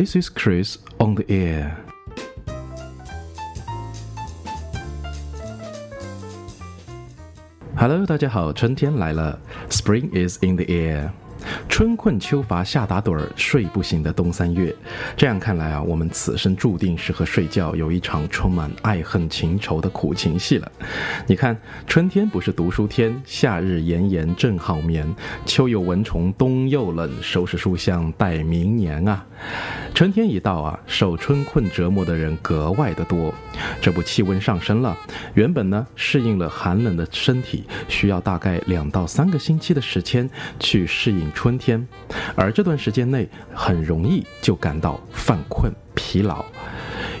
This is Chris on the air. Hello，大家好，春天来了，Spring is in the air。春困秋乏夏打盹儿，睡不醒的冬三月。这样看来啊，我们此生注定是和睡觉有一场充满爱恨情仇的苦情戏了。你看，春天不是读书天，夏日炎炎正好眠，秋有蚊虫，冬又冷，收拾书箱待明年啊。春天一到啊，受春困折磨的人格外的多。这不，气温上升了，原本呢适应了寒冷的身体，需要大概两到三个星期的时间去适应春天，而这段时间内很容易就感到犯困、疲劳。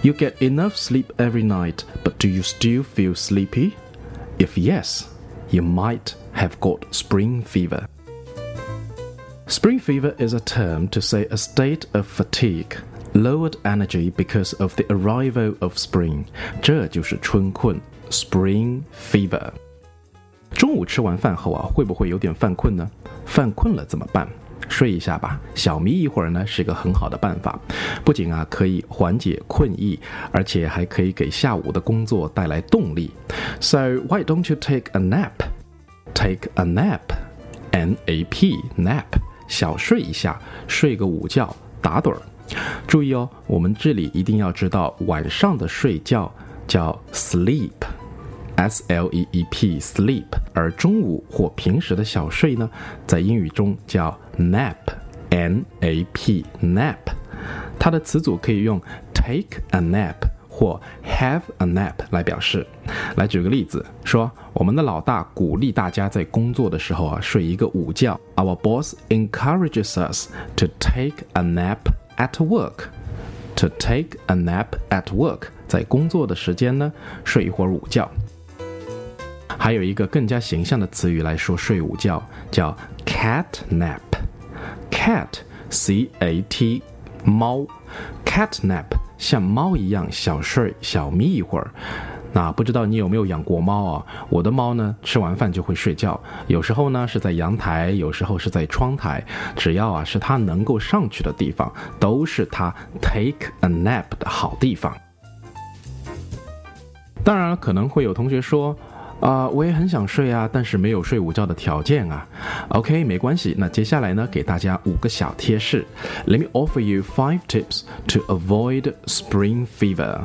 You get enough sleep every night, but do you still feel sleepy? If yes, you might have got spring fever. Spring fever is a term to say a state of fatigue, lowered energy because of the arrival of spring. 这就是春困 （spring fever）。中午吃完饭后啊，会不会有点犯困呢？犯困了怎么办？睡一下吧，小眯一会儿呢，是个很好的办法。不仅啊可以缓解困意，而且还可以给下午的工作带来动力。So why don't you take a nap? Take a nap, N-A-P, nap. 小睡一下，睡个午觉，打盹儿。注意哦，我们这里一定要知道，晚上的睡觉叫 sleep，s l e e p，sleep。而中午或平时的小睡呢，在英语中叫 nap，n a p，nap。它的词组可以用 take a nap。或 have a nap 来表示。来举个例子，说我们的老大鼓励大家在工作的时候啊睡一个午觉。Our boss encourages us to take a nap at work. To take a nap at work，在工作的时间呢睡一会儿午觉。还有一个更加形象的词语来说睡午觉，叫 cat nap。Cat，c a t，猫，cat nap。像猫一样小睡小眯一会儿，那不知道你有没有养过猫啊？我的猫呢，吃完饭就会睡觉，有时候呢是在阳台，有时候是在窗台，只要啊是它能够上去的地方，都是它 take a nap 的好地方。当然，可能会有同学说。啊，我也很想睡啊，但是没有睡午觉的条件啊。OK，没关系。那接下来呢，给大家五个小贴士。Let me offer you five tips to avoid spring fever.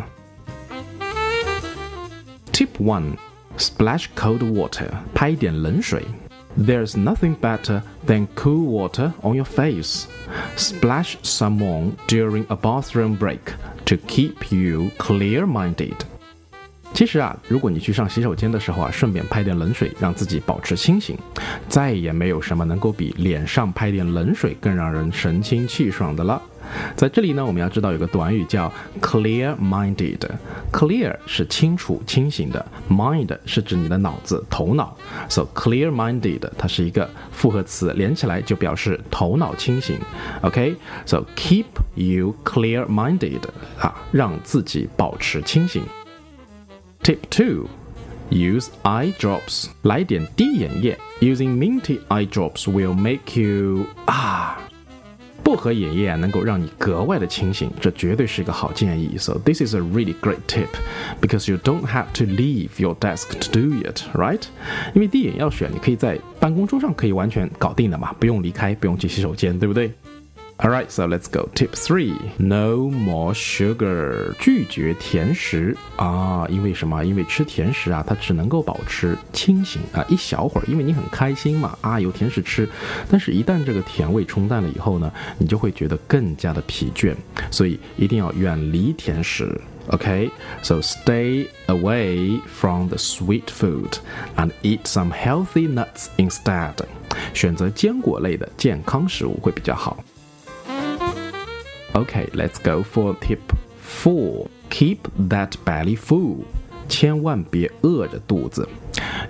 Tip one: splash cold water. 拍一点冷水。There's nothing better than cool water on your face. Splash some on during a bathroom break to keep you clear-minded. 其实啊，如果你去上洗手间的时候啊，顺便拍点冷水，让自己保持清醒，再也没有什么能够比脸上拍点冷水更让人神清气爽的了。在这里呢，我们要知道有个短语叫 clear-minded。clear 是清楚、清醒的，mind 是指你的脑子、头脑。So clear-minded 它是一个复合词，连起来就表示头脑清醒。OK，So keep you clear-minded 啊，让自己保持清醒。Tip two, use eye drops. 来点滴眼液。Using minty eye drops will make you 啊，薄荷眼液啊能够让你格外的清醒，这绝对是一个好建议。So this is a really great tip because you don't have to leave your desk to do it, right? 因为滴眼药水你可以在办公桌上可以完全搞定的嘛，不用离开，不用去洗手间，对不对 All right, so let's go. Tip three: No more sugar. 拒绝甜食啊，因为什么？因为吃甜食啊，它只能够保持清醒啊一小会儿，因为你很开心嘛啊，有甜食吃。但是，一旦这个甜味冲淡了以后呢，你就会觉得更加的疲倦。所以，一定要远离甜食。OK, so stay away from the sweet food and eat some healthy nuts instead. 选择坚果类的健康食物会比较好。Okay, let's go for tip four. Keep that belly full. 千万别饿着肚子，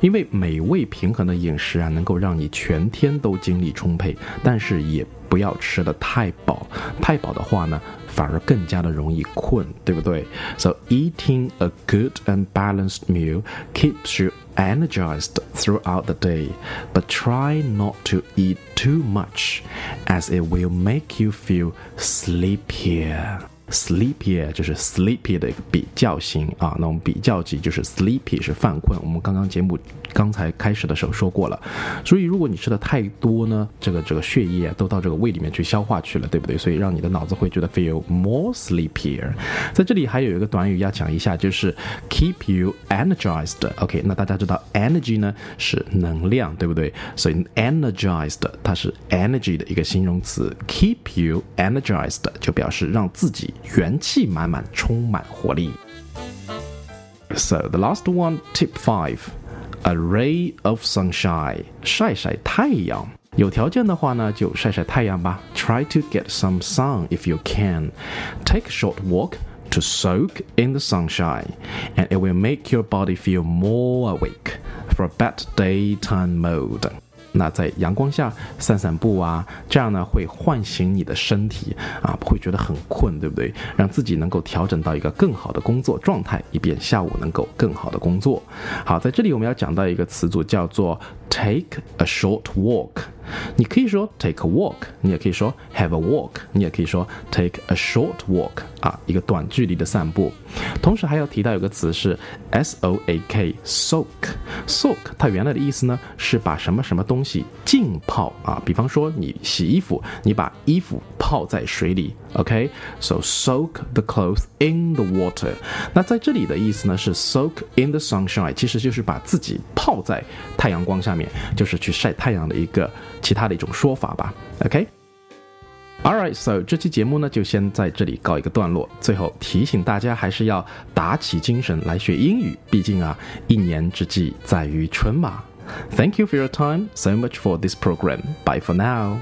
因为美味平衡的饮食啊，能够让你全天都精力充沛。但是也不要吃的太饱，太饱的话呢，反而更加的容易困，对不对？So eating a good and balanced meal keeps you energized throughout the day, but try not to eat too much, as it will make you feel sleepier. Sleepy 就是 sleepy 的一个比较型啊，那我们比较级就是 sleepy 是犯困。我们刚刚节目刚才开始的时候说过了，所以如果你吃的太多呢，这个这个血液都到这个胃里面去消化去了，对不对？所以让你的脑子会觉得 feel more sleepier。在这里还有一个短语要讲一下，就是 keep you energized。OK，那大家知道 energy 呢是能量，对不对？所以 energized 它是 energy 的一个形容词，keep you energized 就表示让自己。元气满满，充满活力。So the last one, tip five, a ray of sunshine，晒晒太阳。有条件的话呢，就晒晒太阳吧。Try to get some sun if you can. Take a short walk to soak in the sunshine, and it will make your body feel more awake for a better daytime mode. 那在阳光下散散步啊，这样呢会唤醒你的身体啊，不会觉得很困，对不对？让自己能够调整到一个更好的工作状态，以便下午能够更好的工作。好，在这里我们要讲到一个词组，叫做 take a short walk。你可以说 take a walk，你也可以说 have a walk，你也可以说 take a short walk 啊，一个短距离的散步。同时还要提到有个词是 soak，soak Soak 它原来的意思呢是把什么什么东西浸泡啊，比方说你洗衣服，你把衣服泡在水里，OK，so soak the clothes in the water。那在这里的意思呢是 soak in the sunshine，其实就是把自己泡在太阳光下面，就是去晒太阳的一个。其他的一种说法吧，OK。Alright，so 这期节目呢就先在这里告一个段落。最后提醒大家，还是要打起精神来学英语，毕竟啊，一年之计在于春嘛。Thank you for your time, so much for this program. Bye for now.